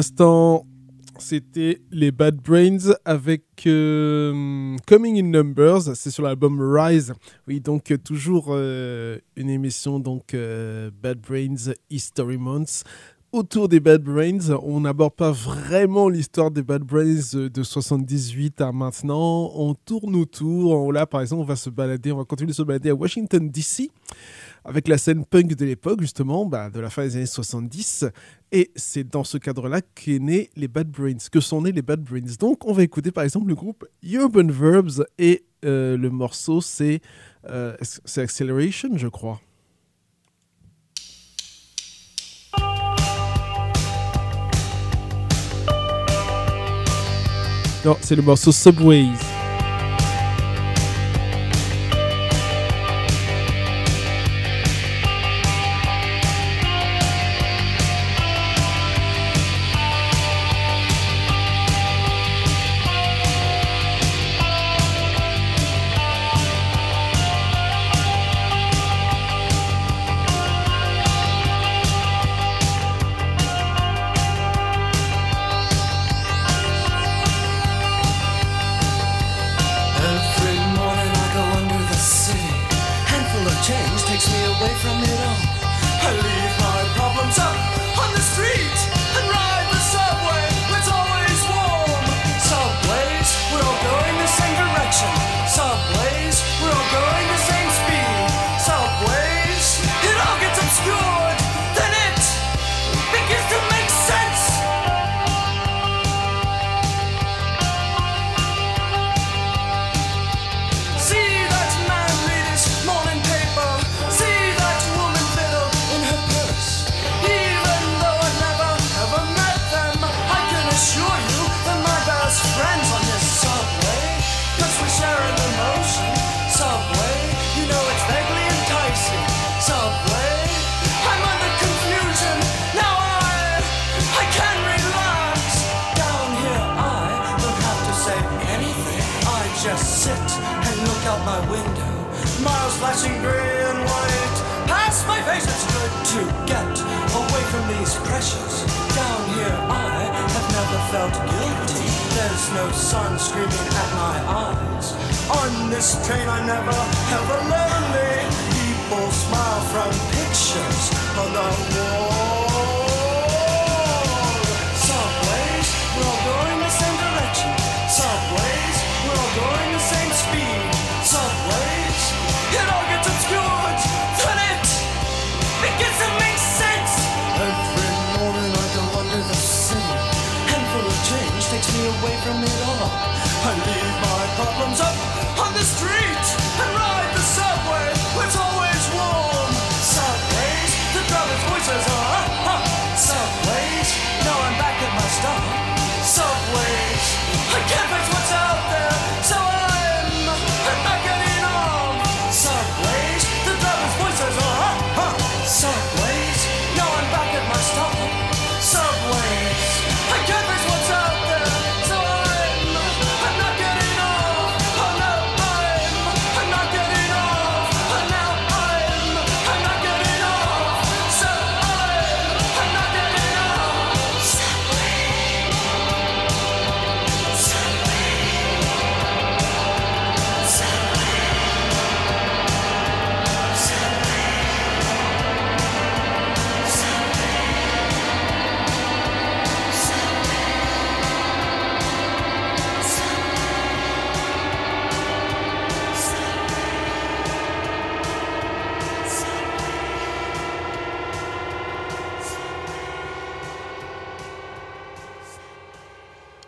l'instant, c'était les Bad Brains avec euh, Coming in Numbers, c'est sur l'album Rise. Oui, donc euh, toujours euh, une émission donc Bad Brains History Months. Autour des Bad Brains, on n'aborde pas vraiment l'histoire des Bad Brains de 78 à maintenant. On tourne autour. Là, par exemple, on va se balader, on va continuer de se balader à Washington DC avec la scène punk de l'époque, justement, bah, de la fin des années 70. Et c'est dans ce cadre-là qu'est né les Bad Brains, que sont nés les Bad Brains? Donc, on va écouter par exemple le groupe Urban Verbs et euh, le morceau, c'est euh, Acceleration, je crois. Non, c'est le morceau Subways.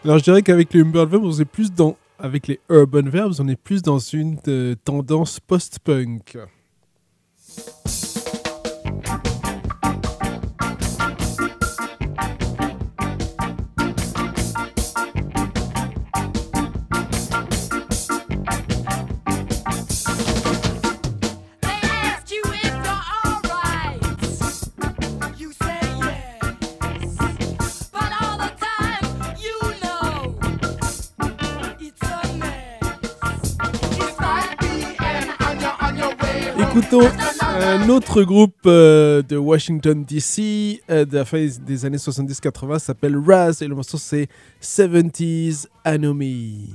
Alors je dirais qu'avec les Humble Verbs, on est plus dans. Avec les Urban Verbs, on est plus dans une euh, tendance post-punk. Un autre groupe euh, de Washington DC euh, de la fin des années 70-80 s'appelle Raz et le morceau c'est 70s Anomy.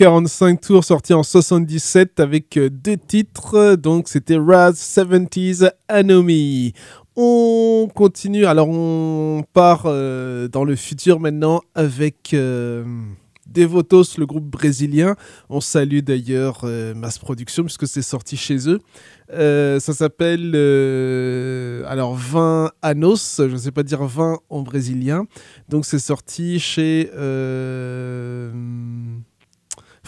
45 tours sorti en 77 avec euh, deux titres. Donc c'était Raz 70s Anomy. On continue. Alors on part euh, dans le futur maintenant avec euh, Devotos, le groupe brésilien. On salue d'ailleurs Mass Production puisque c'est sorti chez eux. Ça s'appelle alors 20 Anos, je ne sais pas dire 20 en brésilien. Donc c'est sorti chez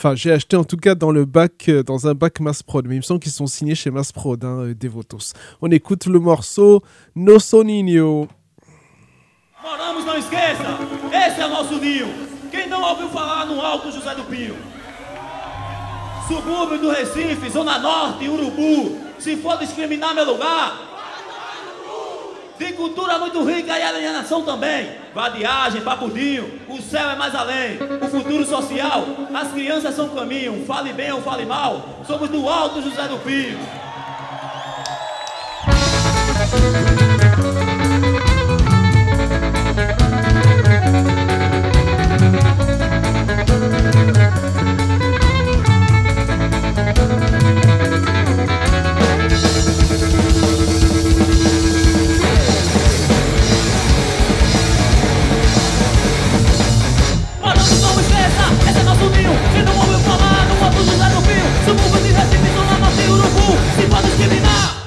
Enfin, j'ai acheté en tout cas dans le bac, euh, dans un bac Mass Prod, mais il me semble qu'ils sont signés chez Mass Prod, hein, euh, Devotos. On écoute le morceau No Soninho. Moramos, não esqueça, esse é nosso ninho. Quem não ouviu falar no Alto José do Pinho? Subúrbio do Recife, Zona Norte, Urubu. Se for discriminar meu lugar. De cultura muito rica e alienação também. Vadiagem, papudinho, o céu é mais além. O futuro social, as crianças são caminho. Fale bem ou fale mal, somos do Alto José do Pinho. 不，谁怕这些人呐？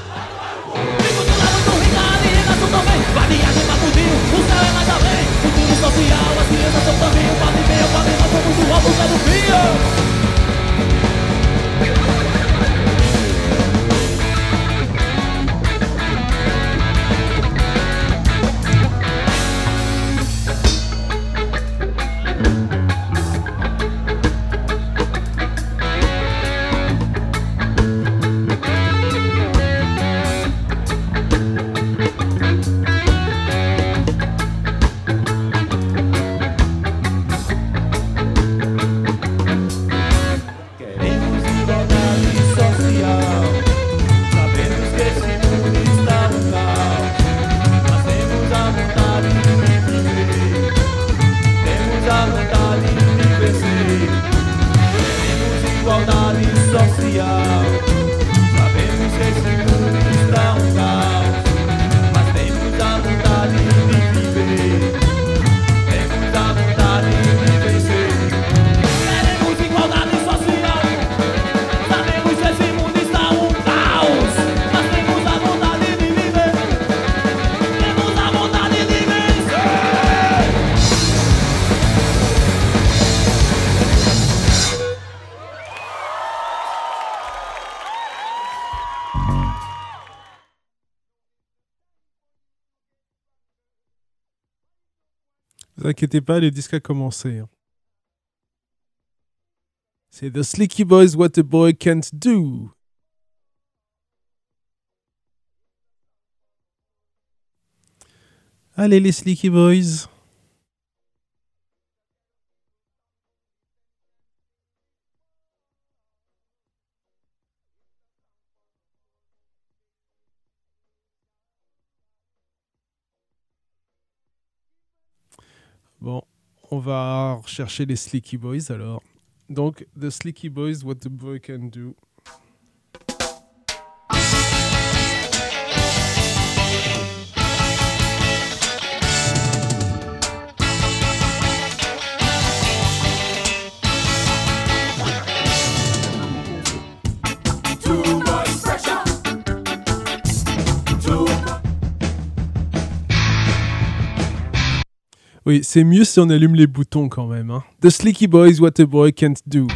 Inquiétez pas, le disque a commencé. hein. C'est The Slicky Boys, What a Boy Can't Do. Allez, les Slicky Boys. Bon, on va rechercher les Slicky Boys alors. Donc, The Slicky Boys, What the Boy Can Do. Oui, c'est mieux si on allume les boutons quand même. hein. The Slicky Boys, What a Boy Can't Do.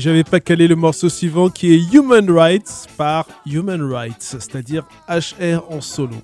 et j'avais pas calé le morceau suivant qui est Human Rights par Human Rights, c'est-à-dire HR en solo.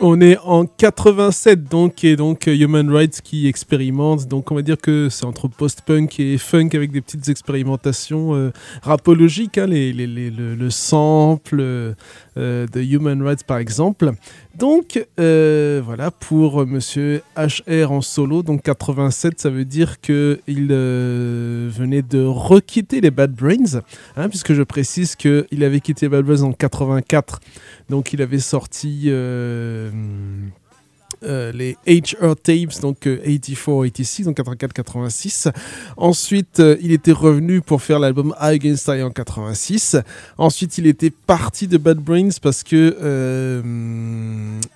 On est en 87 donc et donc euh, Human Rights qui expérimente. Donc on va dire que c'est entre post-punk et funk avec des petites expérimentations euh, rapologiques hein, les, les- le, le sample euh, de Human Rights par exemple donc euh, voilà pour Monsieur HR en solo donc 87 ça veut dire que il euh, venait de requitter les Bad Brains hein, puisque je précise que il avait quitté Bad Brains en 84 donc il avait sorti euh, euh, les HR tapes, donc euh, 84, 86, donc 84, 86. Ensuite, euh, il était revenu pour faire l'album I Against I en 86. Ensuite, il était parti de Bad Brains parce que euh,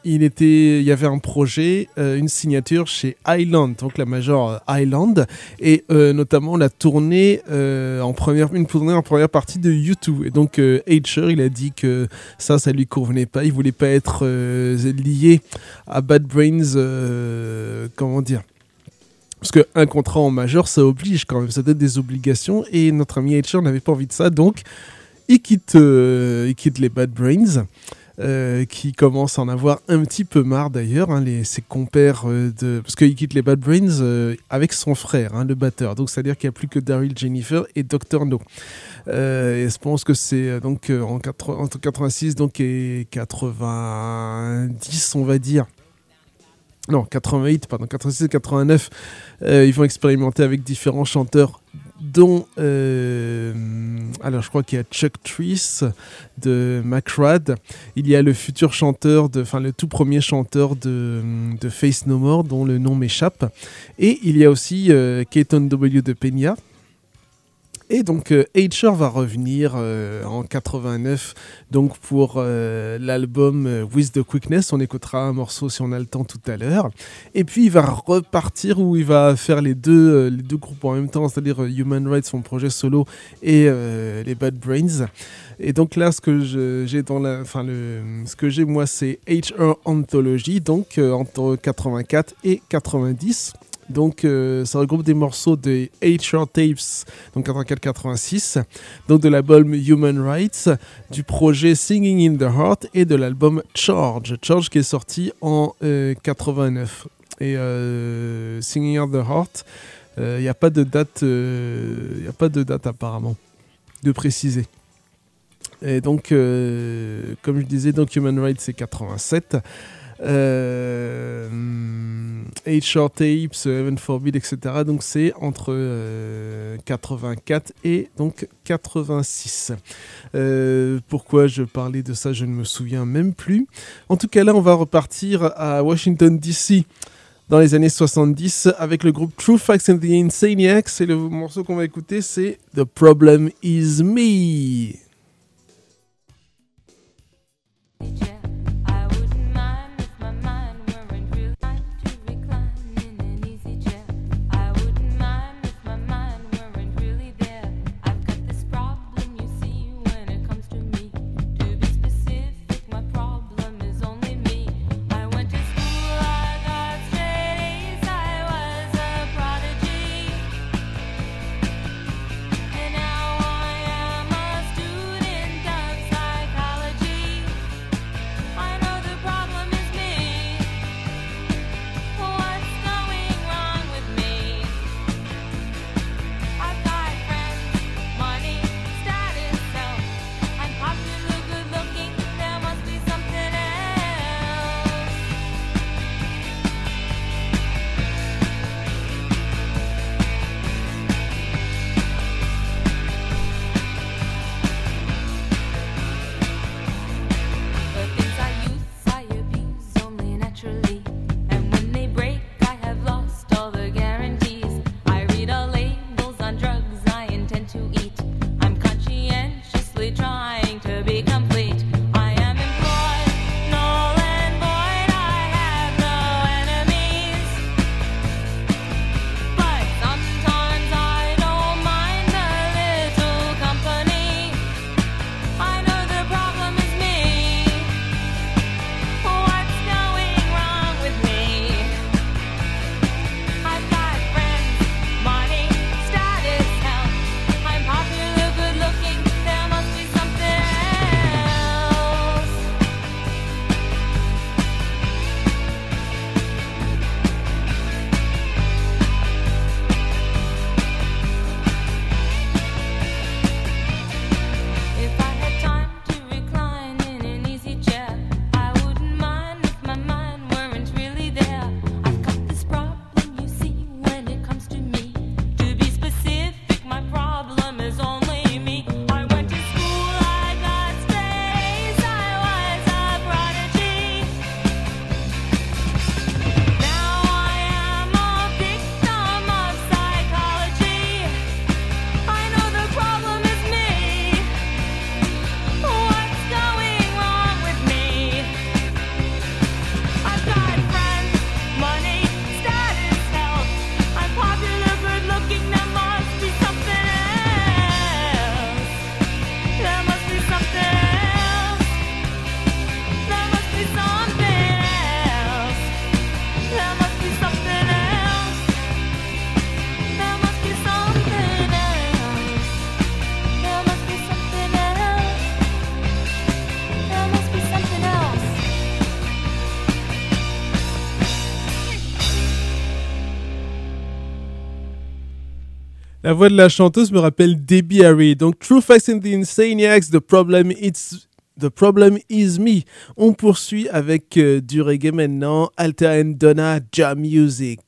il était, il y avait un projet, euh, une signature chez Island, donc la major euh, Island, et euh, notamment la tournée euh, en première, une tournée en première partie de U2. Et donc euh, HR, il a dit que ça, ça lui convenait pas. Il voulait pas être euh, lié à Bad Brains. Euh, comment dire parce qu'un contrat en majeur, ça oblige quand même, ça donne des obligations, et notre ami HR n'avait pas envie de ça, donc il quitte, euh, il quitte les Bad Brains, euh, qui commencent à en avoir un petit peu marre d'ailleurs, hein, ses compères, de... parce qu'il quitte les Bad Brains avec son frère, hein, le batteur, donc c'est-à-dire qu'il n'y a plus que Daryl Jennifer et Dr. No. Et je pense que c'est donc en 80 entre 86 donc, et 90, on va dire. Non, 88, pardon, 86 et 89, euh, ils vont expérimenter avec différents chanteurs, dont, euh, alors je crois qu'il y a Chuck Trees de McRad, il y a le futur chanteur, de, enfin le tout premier chanteur de, de Face No More, dont le nom m'échappe, et il y a aussi euh, Keaton W. de Peña, et donc euh, HR va revenir euh, en 89 donc pour euh, l'album euh, With the Quickness. On écoutera un morceau si on a le temps tout à l'heure. Et puis il va repartir où il va faire les deux, euh, les deux groupes en même temps, c'est-à-dire euh, Human Rights, son projet solo, et euh, les Bad Brains. Et donc là, ce que j'ai dans la, enfin le, ce que j'ai moi, c'est HR Anthology, donc euh, entre 84 et 90. Donc, euh, ça regroupe des morceaux de HR Tapes, donc 84-86, donc de l'album Human Rights, du projet Singing in the Heart et de l'album Charge. Charge qui est sorti en euh, 89. Et euh, Singing in the Heart, il n'y a pas de date, il a pas de date apparemment, de préciser. Et donc, euh, comme je disais, donc Human Rights c'est 87. Euh, HR Tapes, Heaven Forbid, etc. Donc c'est entre euh, 84 et donc 86. Euh, pourquoi je parlais de ça, je ne me souviens même plus. En tout cas, là, on va repartir à Washington DC dans les années 70 avec le groupe True Facts and the Insaniacs. Et le morceau qu'on va écouter, c'est The Problem Is Me. voix de la chanteuse me rappelle Debbie Harry. Donc, True Facts and the Insaniacs, The Problem It's The Problem Is Me. On poursuit avec euh, du reggae maintenant, Alter and Donna, Jam Music.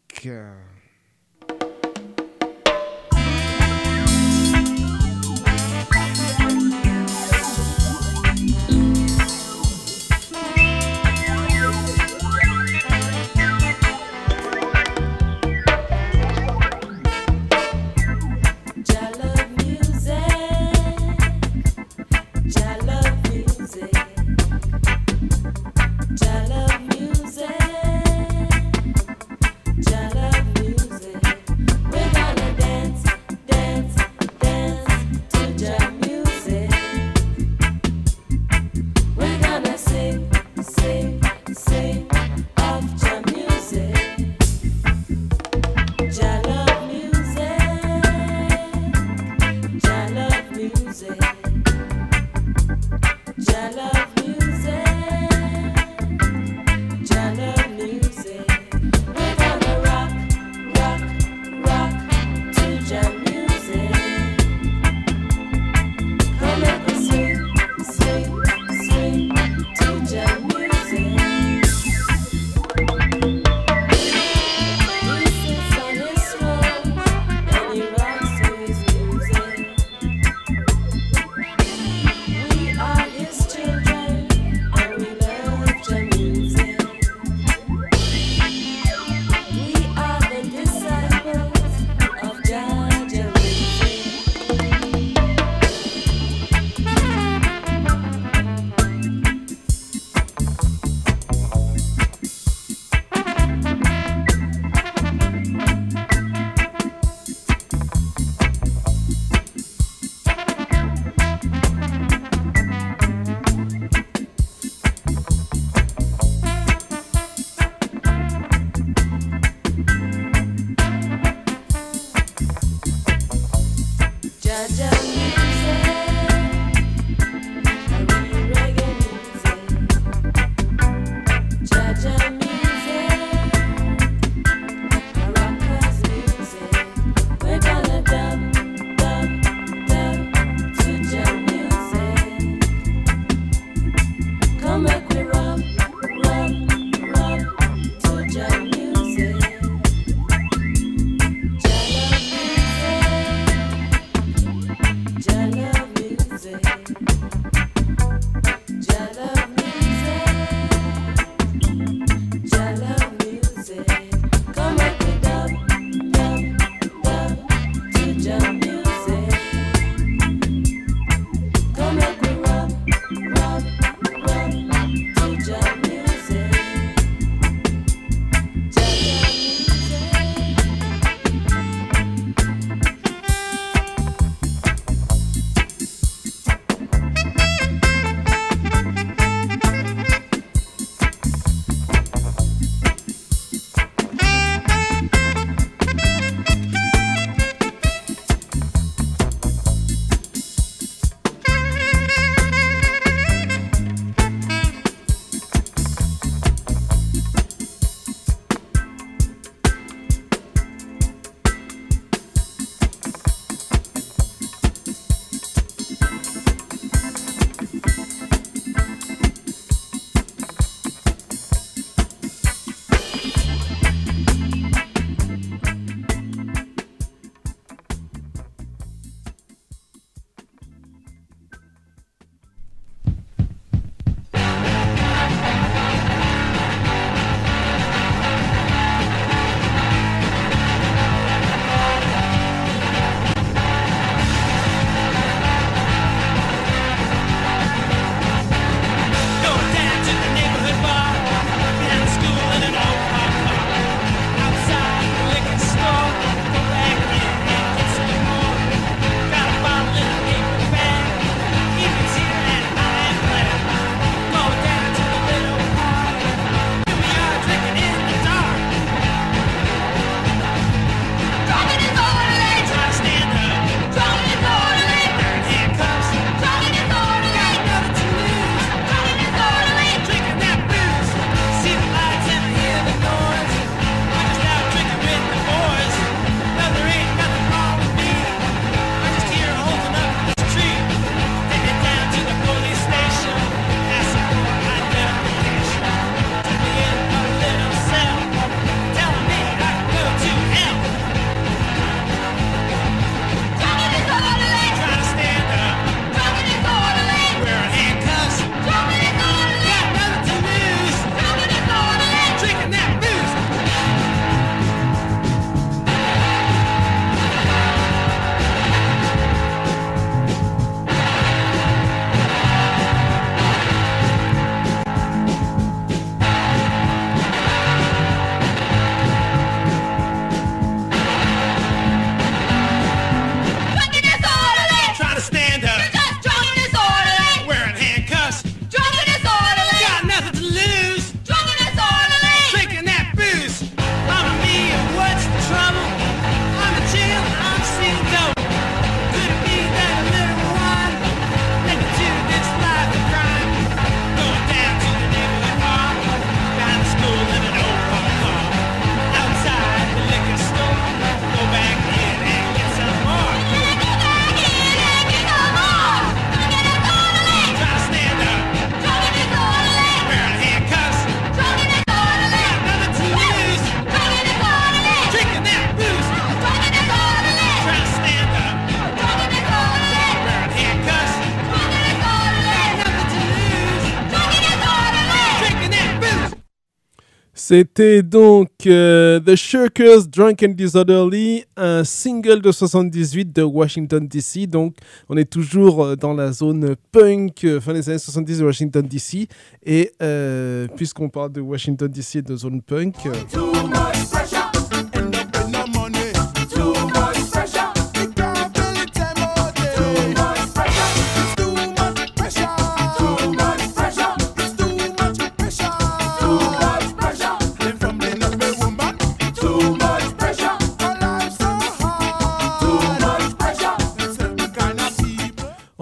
C'était donc euh, The Shirkers Drunk and Disorderly, un single de 78 de Washington DC. Donc on est toujours euh, dans la zone punk euh, fin des années 70 de Washington DC. Et puisqu'on parle de Washington DC et de zone punk...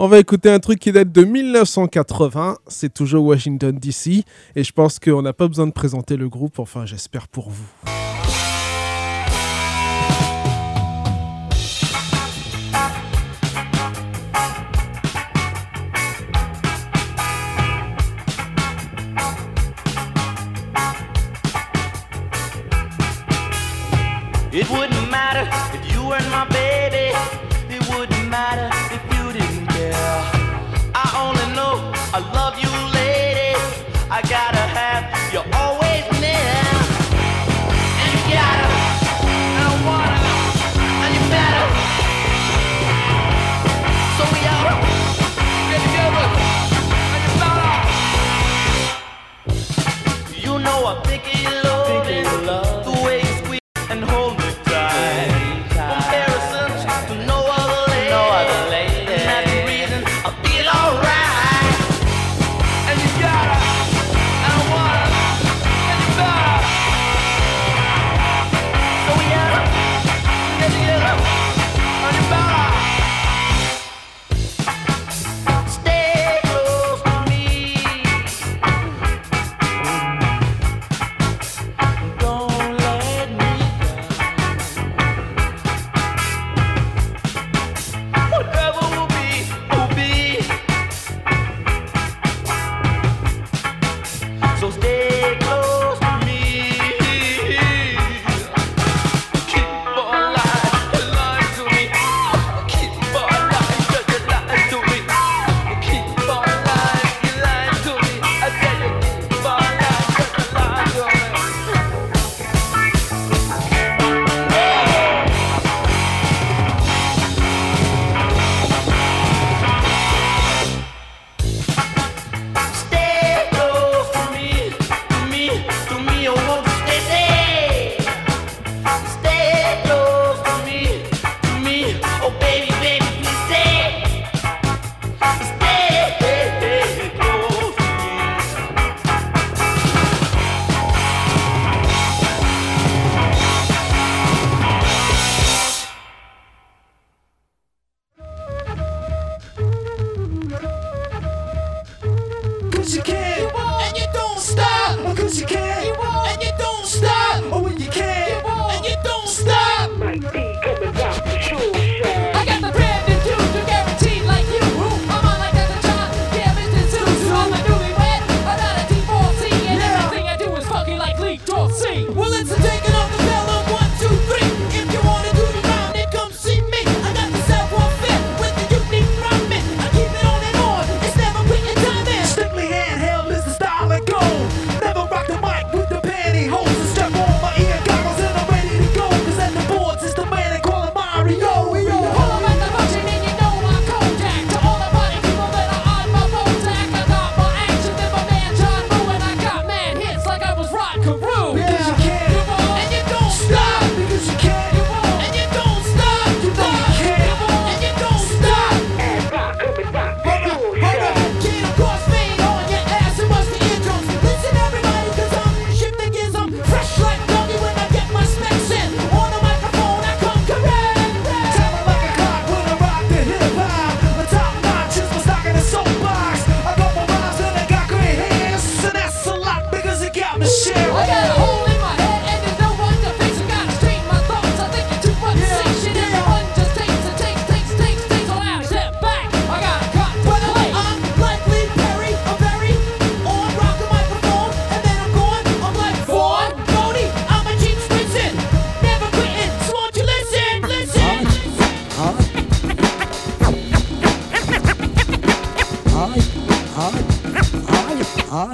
On va écouter un truc qui date de 1980, c'est toujours Washington DC, et je pense qu'on n'a pas besoin de présenter le groupe, enfin j'espère pour vous.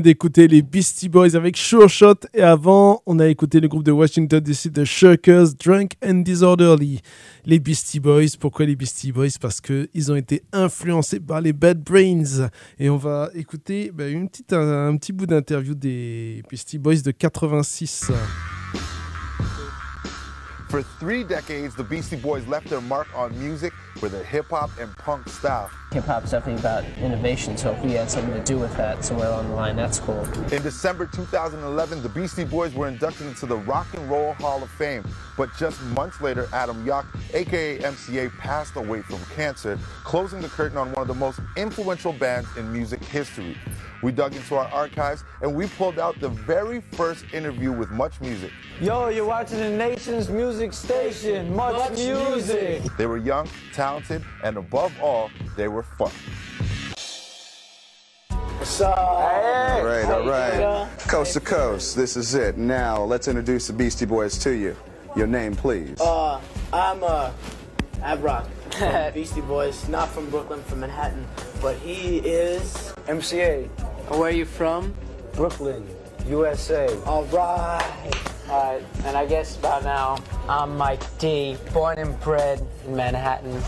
d'écouter les Beastie Boys avec Sure Shot et avant, on a écouté le groupe de Washington DC de Shirkers, Drunk and Disorderly. Les Beastie Boys, pourquoi les Beastie Boys? Parce qu'ils ont été influencés par les Bad Brains. Et on va écouter bah, une petite, un petit bout d'interview des Beastie Boys de 86. For three decades, the Beastie Boys left their mark on music with their hip hop and punk style. Hip hop's definitely about innovation, so if we had something to do with that somewhere along the line, that's cool. In December 2011, the Beastie Boys were inducted into the Rock and Roll Hall of Fame. But just months later, Adam Yauch, aka MCA, passed away from cancer, closing the curtain on one of the most influential bands in music history. We dug into our archives and we pulled out the very first interview with Much Music. Yo, you're watching the nation's music station. Much, music. They were young, talented, and above all, they were fun. What's up? All right, all right. Coast to coast, this is it. Now, let's introduce the Beastie Boys to you. Your name, please. Uh, I'm uh, Abrock from Beastie Boys, not from Brooklyn, from Manhattan, but he is. MCA. Where are you from? Brooklyn, USA. All right. Alright, and I guess by now, I'm Mike D, born and bred in Manhattan,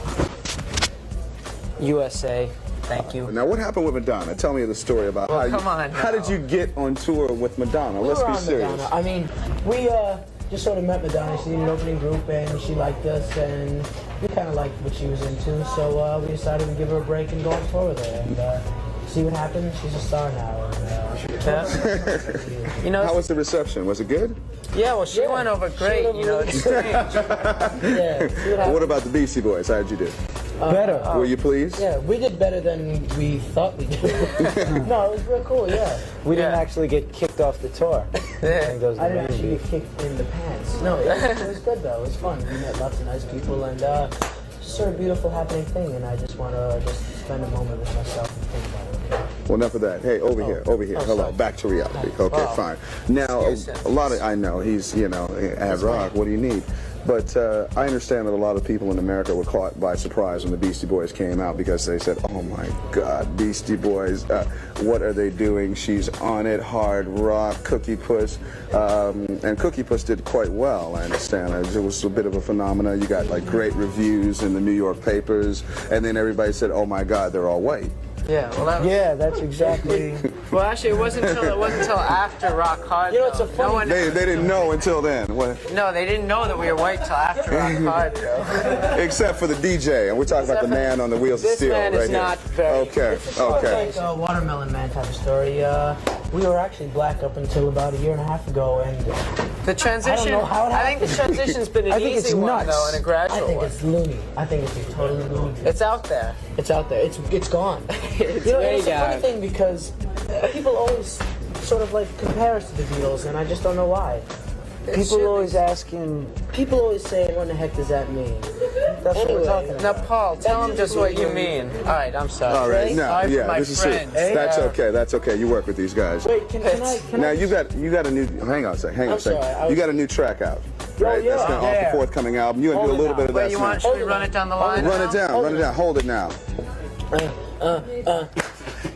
USA. Thank you. Now, what happened with Madonna? Tell me the story about Well, how you, come on How did you get on tour with Madonna? We Let's were be on serious. Madonna. I mean, we uh, just sort of met Madonna. She's in an opening group, and she liked us, and we kind of liked what she was into. So uh, we decided to give her a break and go on tour with her, and uh, see what happens. She's a star now. And, uh, You know, How was the reception? Was it good? yeah, well, she went over great. You know, it's strange. yeah, what What about the Beastie Boys? How did you do? Better. Were you pleased? Yeah, we did better than we thought we did. no, it was real cool. Yeah. We didn't actually get kicked off the tour. I think that was I didn't actually get kicked in the pants. No, it, it was good though. It was fun. We met lots of nice people and uh, just sort of beautiful happening thing. And I just want to just spend a moment with myself and think about it. Well, enough of that. Hey, over here, over here. Oh, Hello, sorry. back to reality. Oh. Okay, fine. Now, a, a lot of I know he's you know ad rock. What do you need? But uh, I understand that a lot of people in America were caught by surprise when the Beastie Boys came out because they said, "Oh my God, Beastie Boys! Uh, what are they doing? She's on it, hard rock, Cookie Puss." Um, and Cookie Puss did quite well. I understand. It was a bit of a phenomenon. You got like great reviews in the New York papers, and then everybody said, "Oh my God, they're all white." Yeah, well, that was, Yeah, that's exactly. well, actually, it wasn't until it wasn't until after Rock Hard. You know, it's a funny- no one, They, they didn't know until then. What? no, they didn't know that we were white till after Rock Hard. Though. Except for the DJ, and we're talking about the man on the wheels of This steel man right is here. not very- okay, okay. It's like a watermelon man type of story. Uh, we were actually black up until about a year and a half ago, and The transition. know how it I think the transition's been an I think easy it's one nuts. though, and a I gradual I think one. it's loony. I think it's totally loony. It's out there. It's out there. It's it's gone. It's you know, and way it's a funny thing because people always sort of like compare us to the Beatles, and I just don't know why. People always asking. People always say, "What the heck does that mean?" That's what we're talking about. now. Paul, tell them just what you mean. All right, I'm sorry. All right, no, Sorry for yeah, my this is friend. it. That's uh, okay. That's okay. You work with these guys. Wait, can, can I? Can Now I? you got you got a new. Hang on a second. Hang on I'm a second. sorry, I You got a new track out, Oh, right? yeah. That's now off Yeah. the forthcoming album. You want to do a Hold it little bit of Wait, that you want should we run it down the line? Run it down. Run it down. Hold it now. Uh, uh, uh.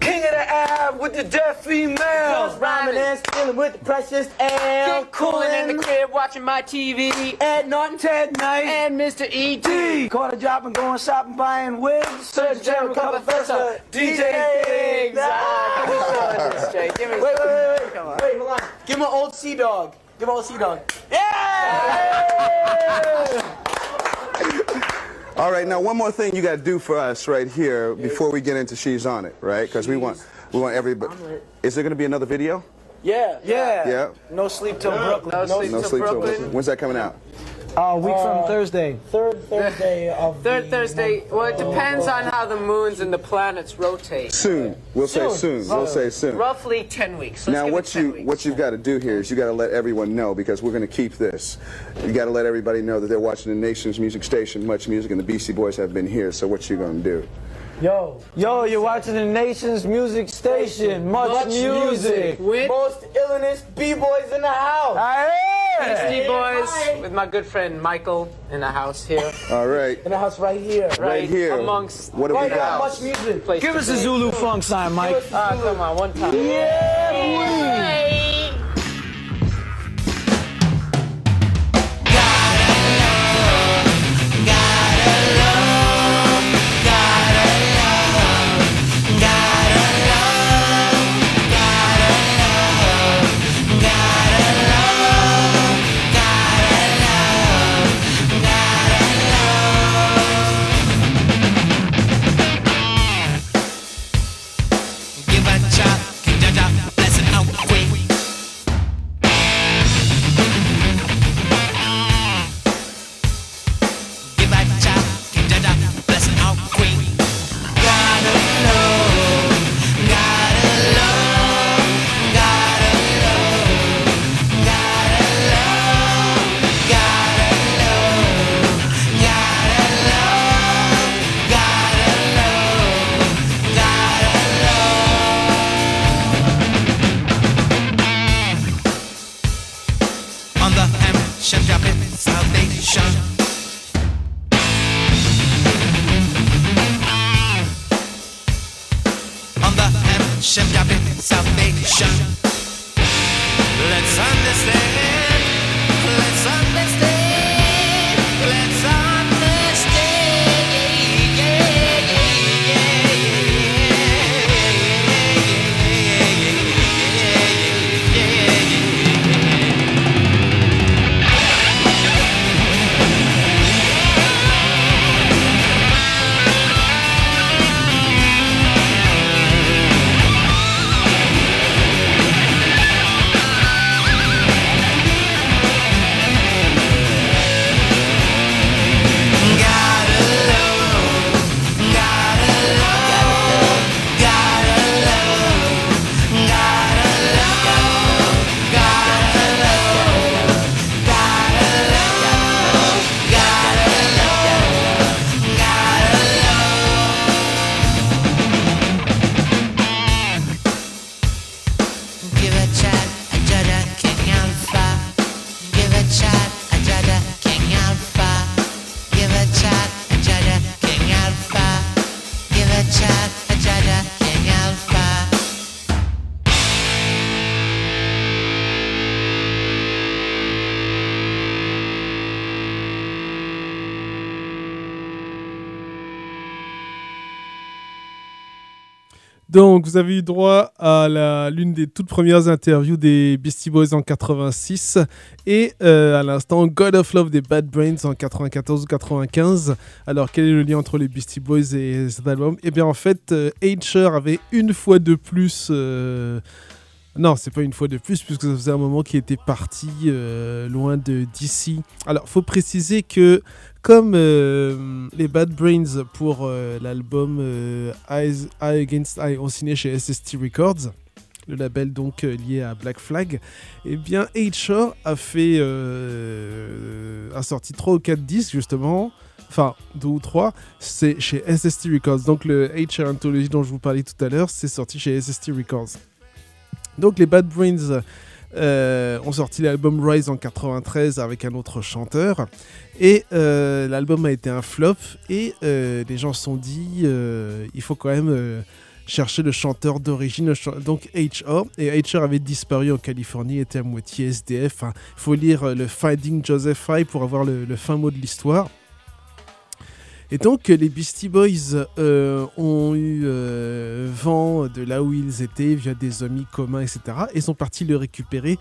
King of the Ab with the deaf female. Rhyming and dealing with the precious L. Good cooling in the crib, watching my TV. Ed Norton, Ted Knight. And Mr. E.T. Caught a job and going shopping, buying wigs. Surgeon General, cover professor, DJ Biggs. Give me some of this, Jay. Give me Wait, wait, wait, wait. Come on. Wait, hold on. Give him an old Sea Dog. Give him an old Sea Dog. All right. Now one more thing you got to do for us right here before we get into she's on it, right? Because we want we want everybody. Is there going to be another video? Yeah. Yeah. Yeah. No sleep till Brooklyn. No sleep No till sleep till Brooklyn. When's that coming out? A week from Uh, Thursday. Third Thursday of Third the Thursday. month. Well, it depends on how the moons and the planets rotate. Soon. We'll say soon. We'll say soon. Roughly 10 weeks. Let's now give it what 10 you weeks. what you've got to do here is you got to let everyone know because we're going to keep this. You got to let everybody know that they're watching the nation's music station, Much Music, and the Beastie Boys have been here. So what you going to do? Yo. Yo, you're watching the nation's music station. Much, Much music. With Most illest B-boys in the house. Beastie Boys, with my good friend Michael in the house here. All right. In the house right here. Right here. Amongst What do we got? much music. Give us a. Zulu funk sign, Mike. Ah, come on, one time. Give Donc, vous avez eu droit à l'une des toutes premières interviews des Beastie Boys en 86 et euh, à l'instant God of Love des Bad Brains en 94 ou 95. Alors, quel est le lien entre les Beastie Boys et cet album? Eh bien, en fait, euh, avait une fois de plus. euh, Non, c'est pas une fois de plus, puisque ça faisait un moment qu'il était parti euh, loin de DC. Alors, faut préciser que, comme euh, les Bad Brains pour euh, l'album euh, Eyes- Eye Against Eye ont signé chez SST Records, le label donc lié à Black Flag. Eh bien, H.R. a fait, a sorti 3 ou 4 disques justement, enfin deux ou trois, c'est chez SST Records. Donc le HR Anthology dont je vous parlais tout à l'heure, c'est sorti chez SST Records. Donc les Bad Brains euh, ont sorti l'album Rise en 93 avec un autre chanteur. Et euh, l'album a été un flop. Et euh, les gens se sont dit, euh, il faut quand même chercher le chanteur d'origine, donc HR. Et HR avait disparu en Californie, était à moitié SDF. Il faut lire le Finding Joseph Fry pour avoir le fin mot de l'histoire. Et donc, euh, les Beastie Boys euh, ont eu euh, vent de là où ils étaient via des amis communs, etc. Et sont partis le récupérer.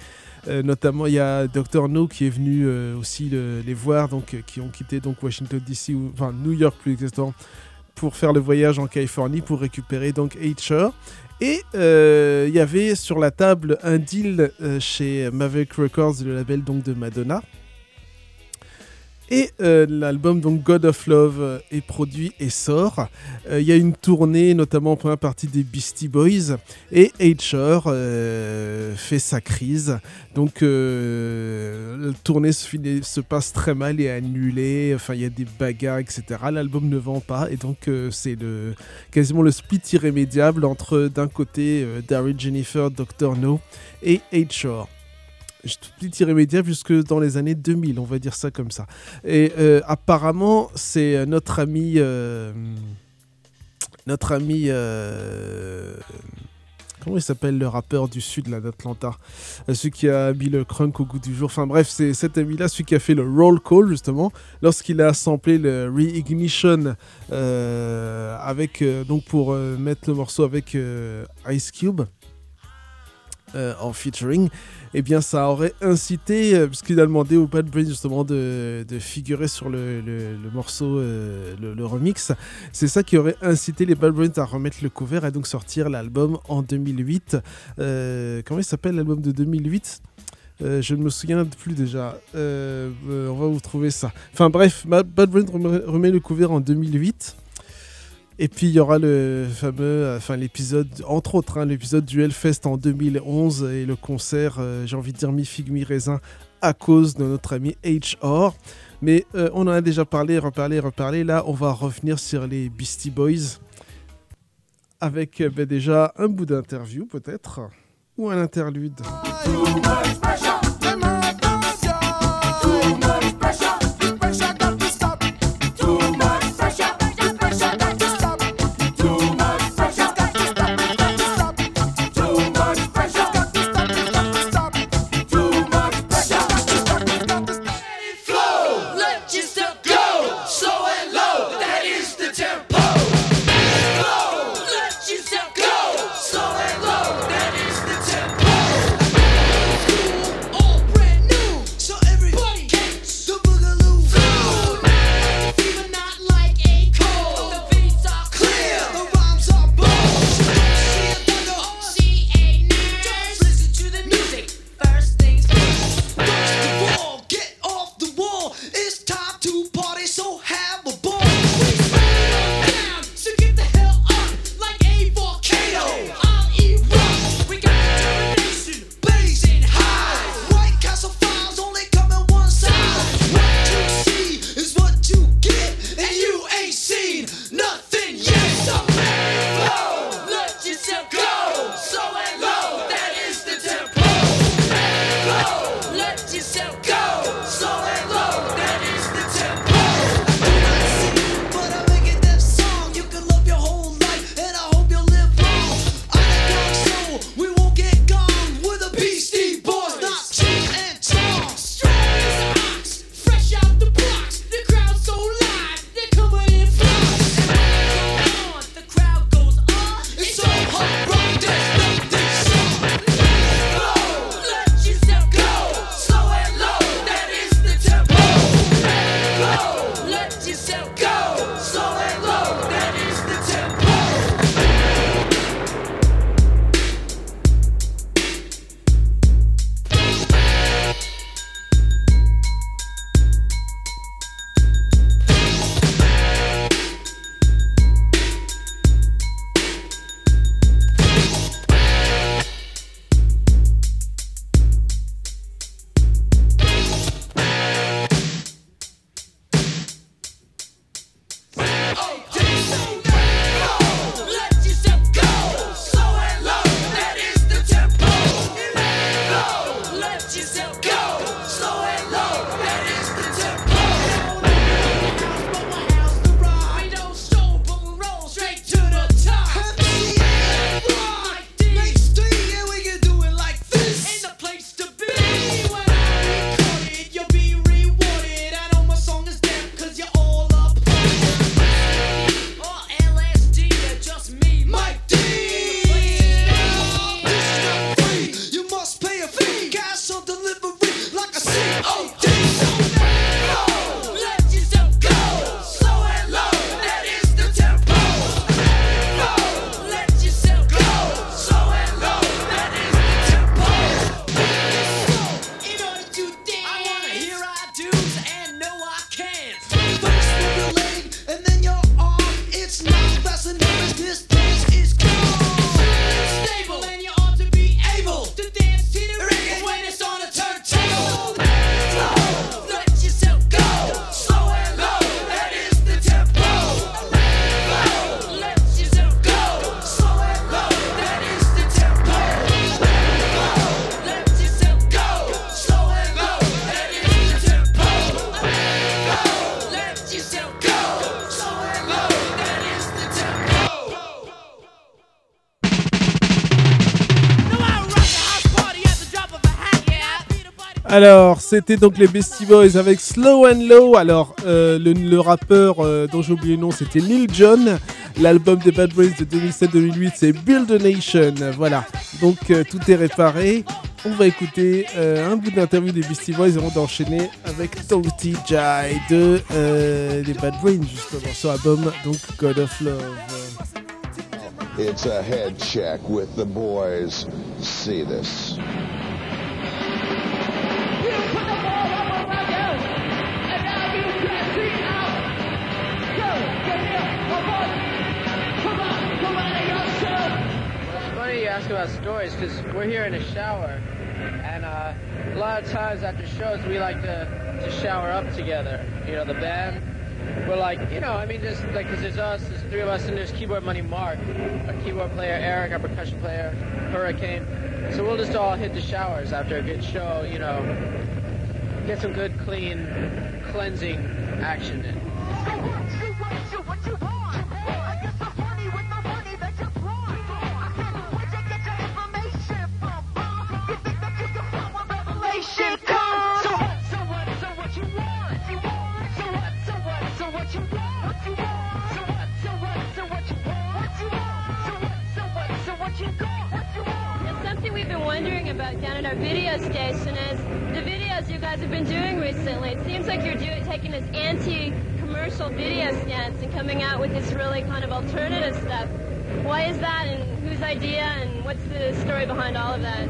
Notamment, il y a Dr. No qui est venu aussi le- les voir, donc, qui ont quitté donc, Washington DC, ou, enfin New York plus exactement, pour faire le voyage en Californie pour récupérer donc HR. Et il y avait sur la table un deal chez Maverick Records, le label donc de Madonna. Et euh, l'album donc God of Love euh, est produit et sort. Euh, Il y a une tournée, notamment en première partie des Beastie Boys, et HR euh, fait sa crise. Donc la tournée se, finit- se passe très mal et est annulée. Enfin, il y a des bagarres, etc. L'album ne vend pas, et donc c'est le quasiment le split irrémédiable entre d'un côté Daryl Jennifer, Dr No et HR split irrémédiable jusque dans les années 2000, on va dire ça comme ça. Et euh, apparemment, c'est euh, notre ami, euh, notre ami, comment il s'appelle le rappeur du sud là d'Atlanta, celui qui a mis le crunk au goût du jour. Enfin bref, c'est cet ami-là, celui qui a fait le roll call justement, lorsqu'il a samplé le Reignition euh, avec donc pour mettre le morceau avec Ice Cube euh, en featuring, eh bien ça aurait incité, euh, puisqu'il a demandé au Bad justement de, figurer sur le, morceau, euh, le, remix, c'est ça qui aurait incité les Bad Brains à remettre le cover et donc sortir l'album en 2008. Euh, comment il s'appelle l'album de 2008 Euh, je ne me souviens plus déjà. On va vous trouver ça. Enfin bref, Bad Brains remet, le cover en 2008. Et puis il y aura le fameux, euh, enfin l'épisode, entre autres, hein, l'épisode du Hellfest en 2011 et le concert, euh, j'ai envie de dire mi-figue, mi-raisin, à cause de notre ami HR. Mais euh, on en a déjà parlé, reparlé, reparlé. Là, on va revenir sur les Beastie Boys avec ben, déjà un bout d'interview peut-être, ou un interlude. Alors, c'était donc les Beastie Boys avec Slow and Low. Alors, euh, le, rappeur euh, dont j'ai oublié le nom, c'était Lil Jon. L'album des Bad Boys de 2007-2008, c'est Build a Nation. Voilà. Donc, euh, tout est réparé. On va écouter un bout d'interview des Beastie Boys avant d'enchaîner avec Tony Jai de les Bad Brains, justement, sur l'album donc God of Love. It's a head check with the boys. See this. Ask about stories because we're here in a shower, and uh, a lot of times after shows we like to, to shower up together. You know, the band. We're like, you know, I mean, just like, because there's us, there's three of us, and there's keyboard money Mark, our keyboard player Eric, our percussion player Hurricane. So we'll just all hit the showers after a good show, you know, get some good, clean, cleansing action in. Been doing recently. It seems like you're doing, taking this anti-commercial video stance and coming out with this really kind of alternative stuff. Why is that, and whose idea, and what's the story behind all of that?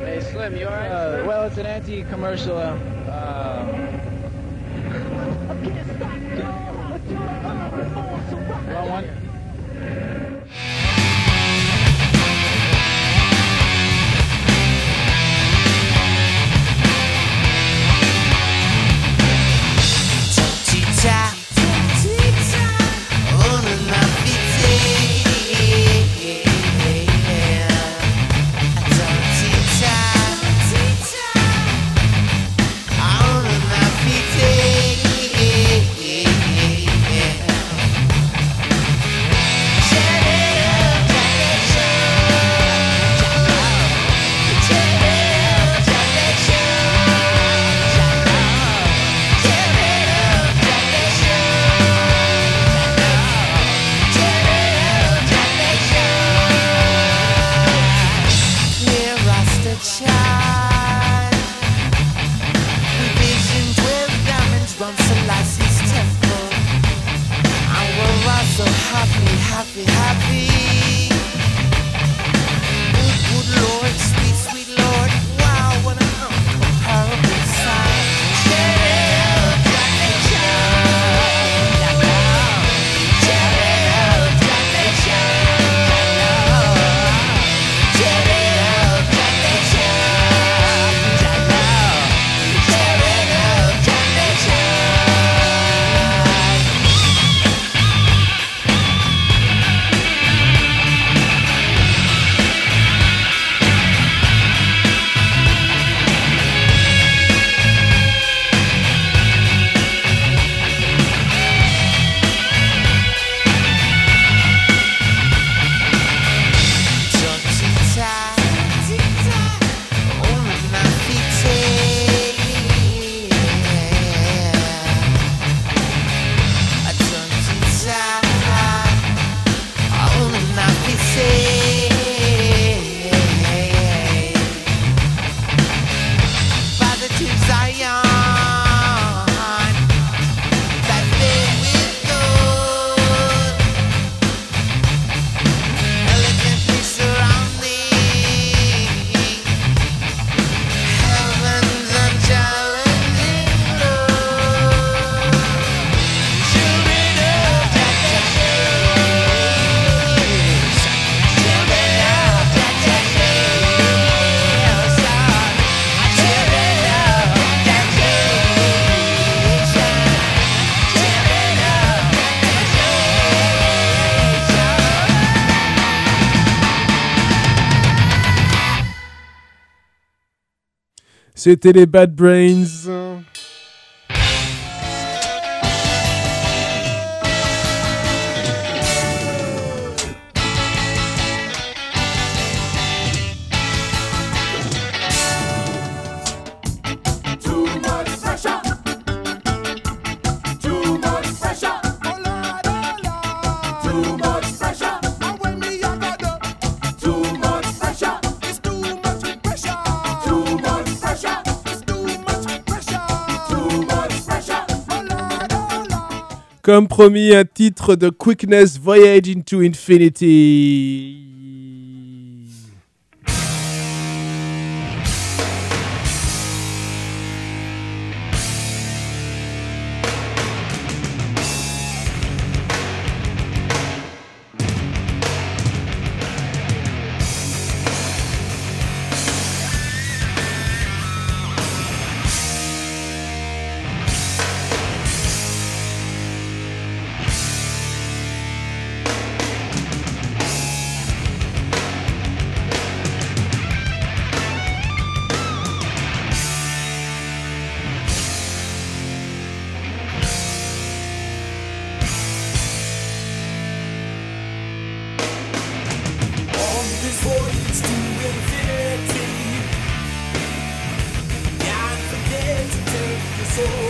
Hey, Slim, you alright? Uh, well, it's an anti-commercial. Uh, C'était les Bad Brains. Un titre de Quickness Voyage into Infinity. for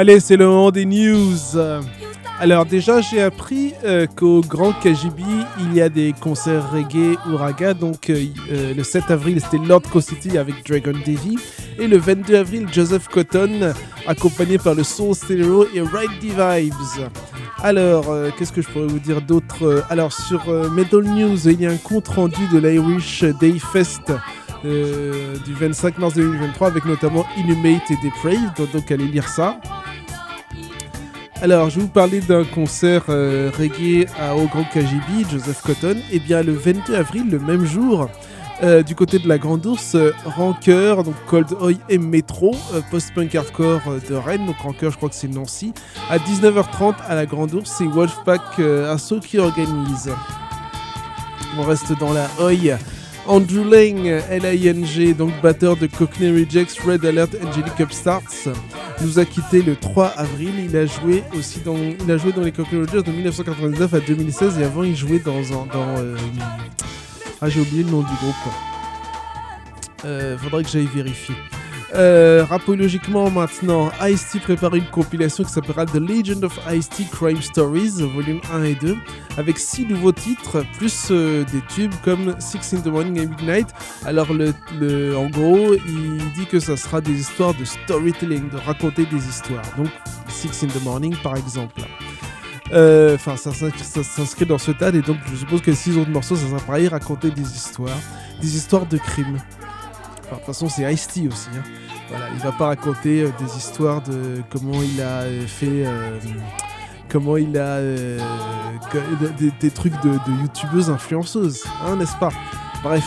Allez, c'est le moment des news. Alors déjà, j'ai appris euh, qu'au Grand KGB, il y a des concerts reggae ou raga. Donc euh, euh, le 7 avril, c'était Lord City avec Dragon Davy. Et le 22 avril, Joseph Cotton, accompagné par le Soul Stereo et Ride the Vibes. Alors, qu'est-ce que je pourrais vous dire d'autre? Alors, sur Metal News, il y a un compte rendu de l'Irish Day Fest du 25 mars 2023 avec notamment Inhumate et Depraved. Donc, allez lire ça. Alors, je vais vous parler d'un concert euh, reggae à, au Grand KGB, Joseph Cotton. Et bien, le 22 avril, le même jour, euh, du côté de la Grande Ourse, euh, Rancœur, donc Cold Oi et Métro, euh, post-punk hardcore de Rennes, donc Rancœur, je crois que c'est Nancy, à 19h30 à la Grande Ourse, c'est Wolfpack Asso qui organise. On reste dans la Oi. Andrew Lang, L-A-I-N-G, donc batteur de Cockney Rejects, Red Alert, Angelic Upstarts, nous a quitté le 3 avril. Il a joué aussi dans, il a joué dans les Cockney Rejects de 1999 à 2016 et avant il jouait dans, dans euh, ah j'ai oublié le nom du groupe. Euh, faudrait que j'aille vérifier. Euh, rapologiquement maintenant, Ice-T prépare une compilation qui s'appellera The Legend of Ice-T Crime Stories, volume 1 et 2, avec 6 nouveaux titres, plus euh, des tubes comme Six in the Morning et Midnight. Alors, en gros, il dit que ça sera des histoires de storytelling, de raconter des histoires. Donc, Six in the Morning, par exemple. Euh, Enfin, ça, s'inscrit- dans ce tas, et donc je suppose que six autres morceaux, ça sera pareil, raconter des histoires, des histoires de crimes. De toute façon, c'est Ice-T aussi. hein. Voilà, il va pas raconter euh, des histoires de comment il a euh, fait. euh, comment il a. des, trucs de, youtubeuses influenceuses, hein, n'est-ce pas? Bref.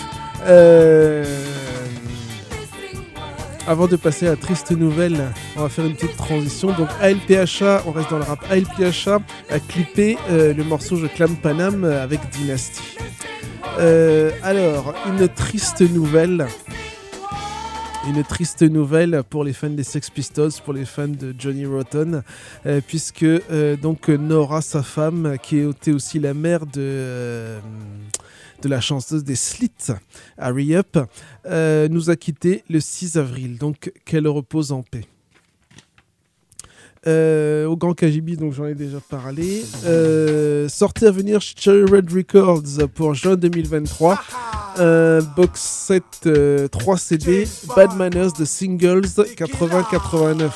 Avant de passer à la triste nouvelle, on va faire une petite transition. Donc ALPHA, on reste dans le rap. ALPHA a clippé le morceau Je clame Paname euh, avec Dynasty. Alors, une triste nouvelle. Une triste nouvelle pour les fans des Sex Pistols, pour les fans de Johnny Rotten, euh, puisque euh, donc Nora, sa femme, qui était aussi la mère de, euh, de la chanteuse des Slits, Harry Up, nous a quittés le 6 avril. Donc qu'elle repose en paix. Au Grand KGB, donc j'en ai déjà parlé. Euh, sortie à venir chez Cherry Red Records pour juin 2023. Un box set euh, 3 CD, Bad Manners de Singles 80-89.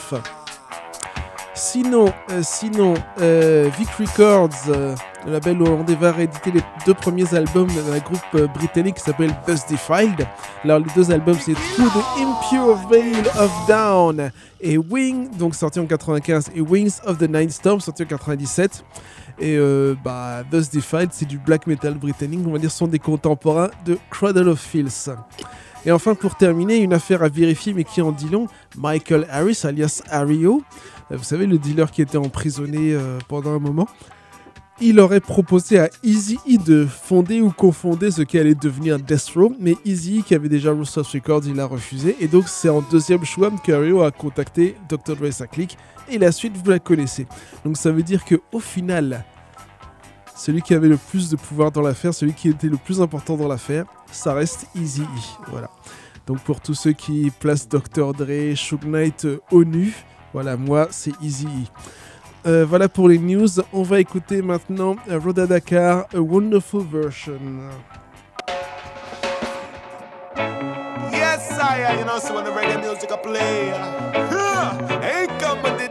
Sinon, euh, sinon euh, Vic Records, euh, le label hollandais, va rééditer les deux premiers albums d'un groupe euh, britannique qui s'appelle Thus Defiled. Alors, les deux albums, c'est Through the Impure Veil of Down et Wing, donc sorti en 95, et Wings of the Nine Storm, sorti en 97. Et euh, bah, Thus Defiled, c'est du black metal britannique, on va dire, sont des contemporains de Cradle of Filth. Et enfin, pour terminer, une affaire à vérifier, mais qui en dit long Michael Harris, alias Ario, euh, vous savez, le dealer qui était emprisonné euh, pendant un moment, il aurait proposé à Easy de fonder ou confonder ce qui allait devenir Death Row, mais Easy qui avait déjà Roosters Records, il a refusé. Et donc, c'est en deuxième choix que Ario a contacté Dr. Dre clique. Et la suite, vous la connaissez. Donc, ça veut dire que au final, celui qui avait le plus de pouvoir dans l'affaire, celui qui était le plus important dans l'affaire, ça reste Easy E. Voilà. Donc pour tous ceux qui placent Dr. Dre, Suge Knight euh, au nu, voilà, moi c'est Easy E. Euh, voilà pour les news. On va écouter maintenant euh, Roda Dakar, A Wonderful Version. Yes, I, you know, so when the reggae music play,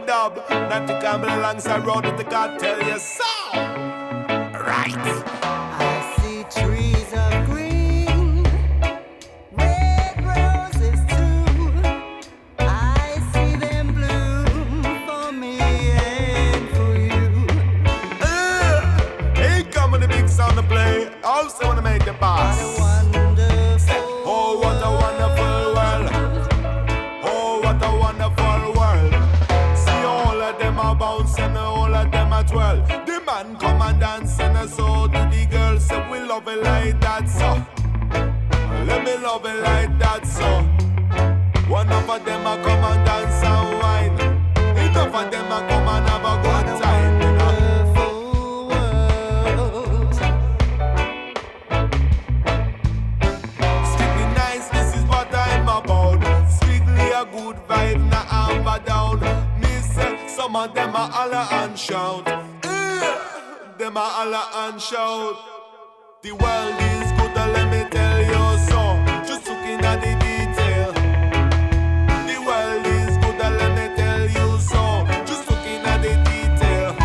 dub, not to come alongside road with the cartel, yes, so, right. I see trees of green, red roses too. I see them bloom for me and for you. Uh, ain't come with the big sound to play, also wanna make the boss. Love it like that, so. Let me love it like that, so. One of them a come and dance and wine. Enough of them a come and have a good time, you know. Strictly nice, this is what I'm about. Strictly a good vibe, na amber down. Say some of them a holler and shout. Eh, Them a holler and shout. The world is good, let me tell you so. Just looking at the detail. The world is good, let me tell you so. Just looking at the detail.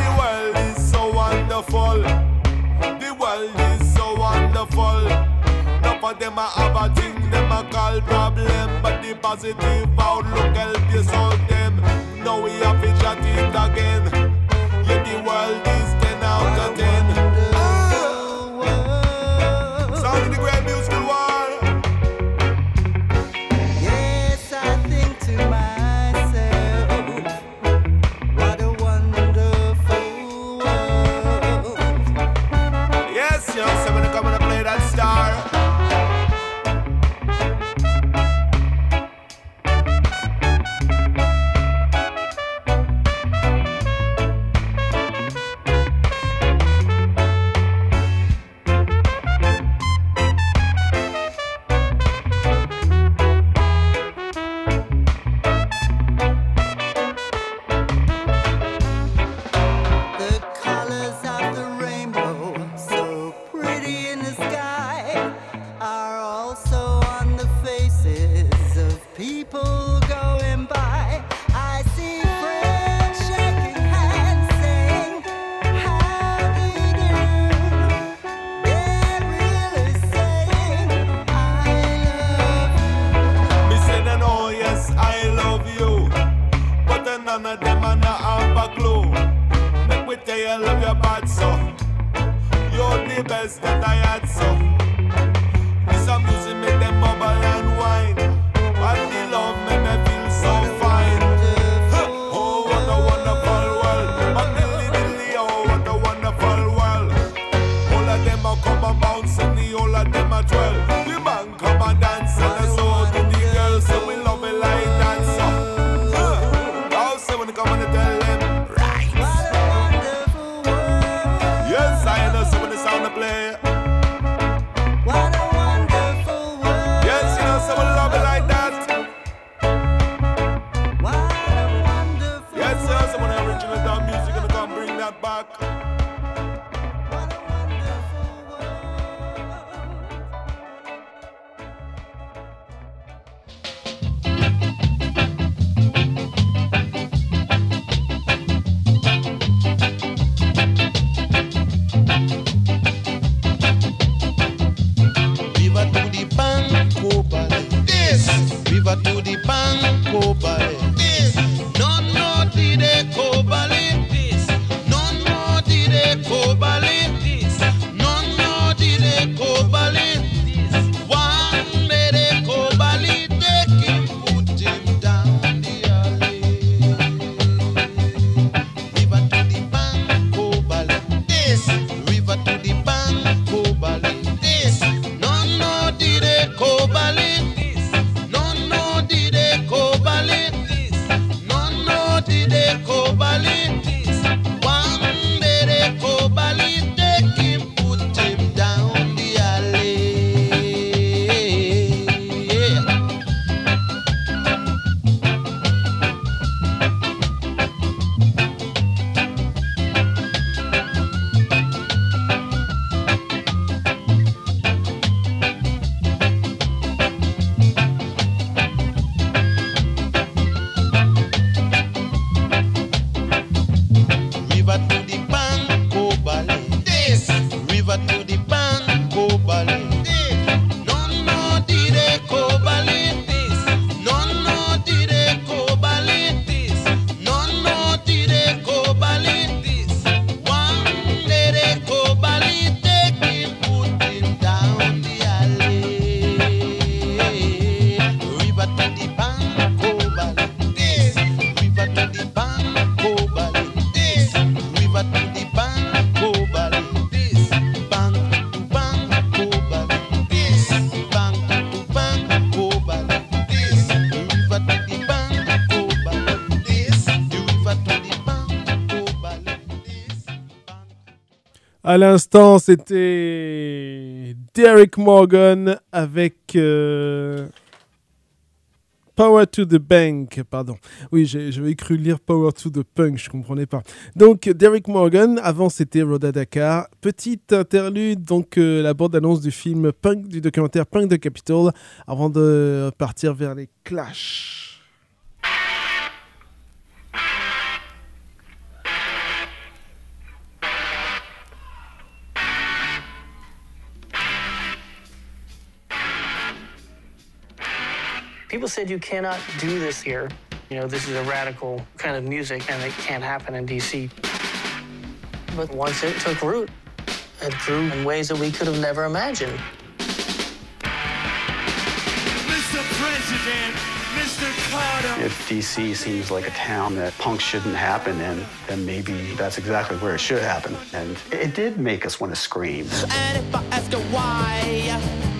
The world is so wonderful. The world is so wonderful. Enough of them a have a thing, them a call problem. But the positive outlook help you solve them. Now we have to chat it again. Yeah, the world is À l'instant, c'était Derek Morgan avec. Euh, Power to the Bank. Pardon. Oui, j'avais cru lire Power to the Punk, je comprenais pas. Donc, Derek Morgan, avant c'était Rhoda Dakar. Petite interlude, donc euh, la bande-annonce du film punk, du documentaire Punk the Capital, avant de partir vers les Clash. People said you cannot do this here. You know, this is a radical kind of music and it can't happen in DC. But once it took root, it grew in ways that we could have never imagined. Mr. President, Mr. Carter. If DC seems like a town that punk shouldn't happen in, then maybe that's exactly where it should happen. And it did make us want to scream. And if I ask why,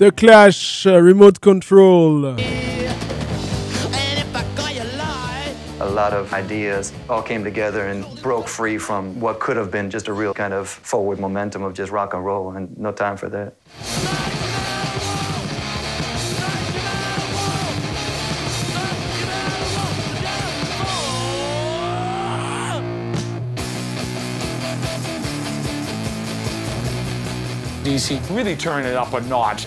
The Clash, uh, Remote Control. A lot of ideas all came together and broke free from what could have been just a real kind of forward momentum of just rock and roll, and no time for that. DC really turned it up a notch.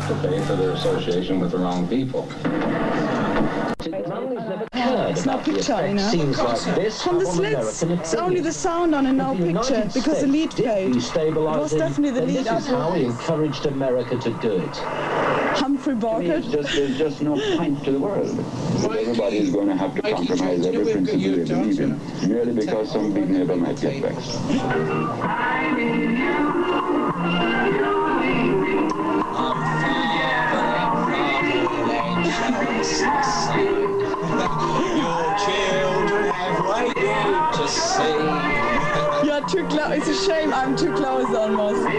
have to pay for their association with the wrong people. It's no picture, you know. Like this. From the slits, it's only the sound on and no picture because the lead played. It was definitely the lead. This is how he encouraged America to do it. Humphrey Bogart. Just, there's just no point to the world. Everybody is going to have to compromise every principle they believe in, merely because some big neighbor might get vexed. You're too close. It's a shame I'm too close almost. Look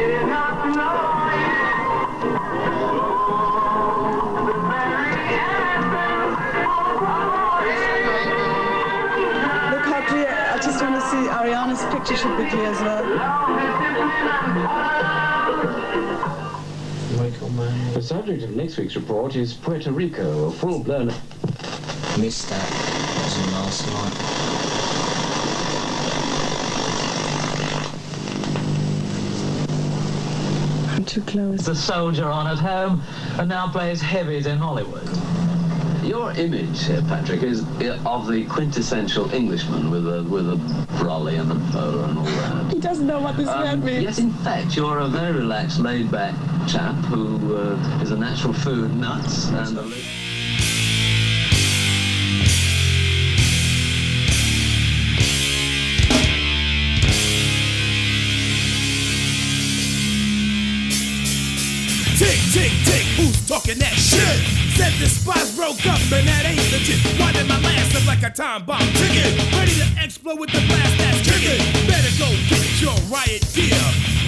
how clear. I just want to see Ariana's picture should be clear as well. The subject of next week's report is Puerto Rico, a full-blown... Missed that. Was in last night. I'm too close. The soldier on at home and now plays heavies in Hollywood. Your image, Patrick, is uh, of the quintessential Englishman with a with a brolly and a bow and all that. He doesn't know what this Um, word means. yes, in fact, you're a very relaxed, laid-back chap who uh, is a natural food nuts and Tick, tick, tick, who's talking that shit? Said the spies broke up and that ain't legit. Why did my last look like a time bomb ticket? Ready to explode with the blast that's triggered. Better go get your riot gear.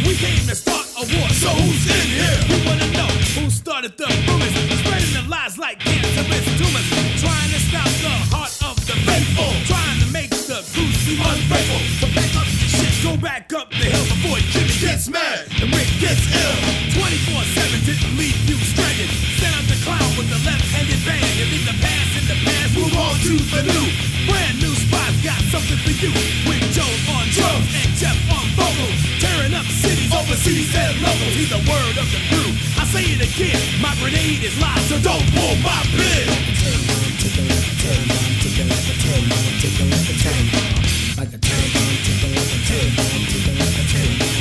We came to start war, so who's in here? We wanna know who started the rumors, spreading the lies like cancerous tumors. Trying to stop the heart of the faithful, trying to make the crew seem ungrateful. So back up your shit, go back up the hill before Jimmy gets mad and Rick gets ill. 24-7 didn't leave you stranded. Send out the clown with the left-handed band. And leave the past in the past, move on to the new. Brand new spots got something for you. With Joe on drums and Jeff on MC said logo, he's the word of the crew. I say it again, my grenade is live, so don't pull my pin. Like a turbine, tickle like a turbine, tickle like a turbine, tickle like a turbine.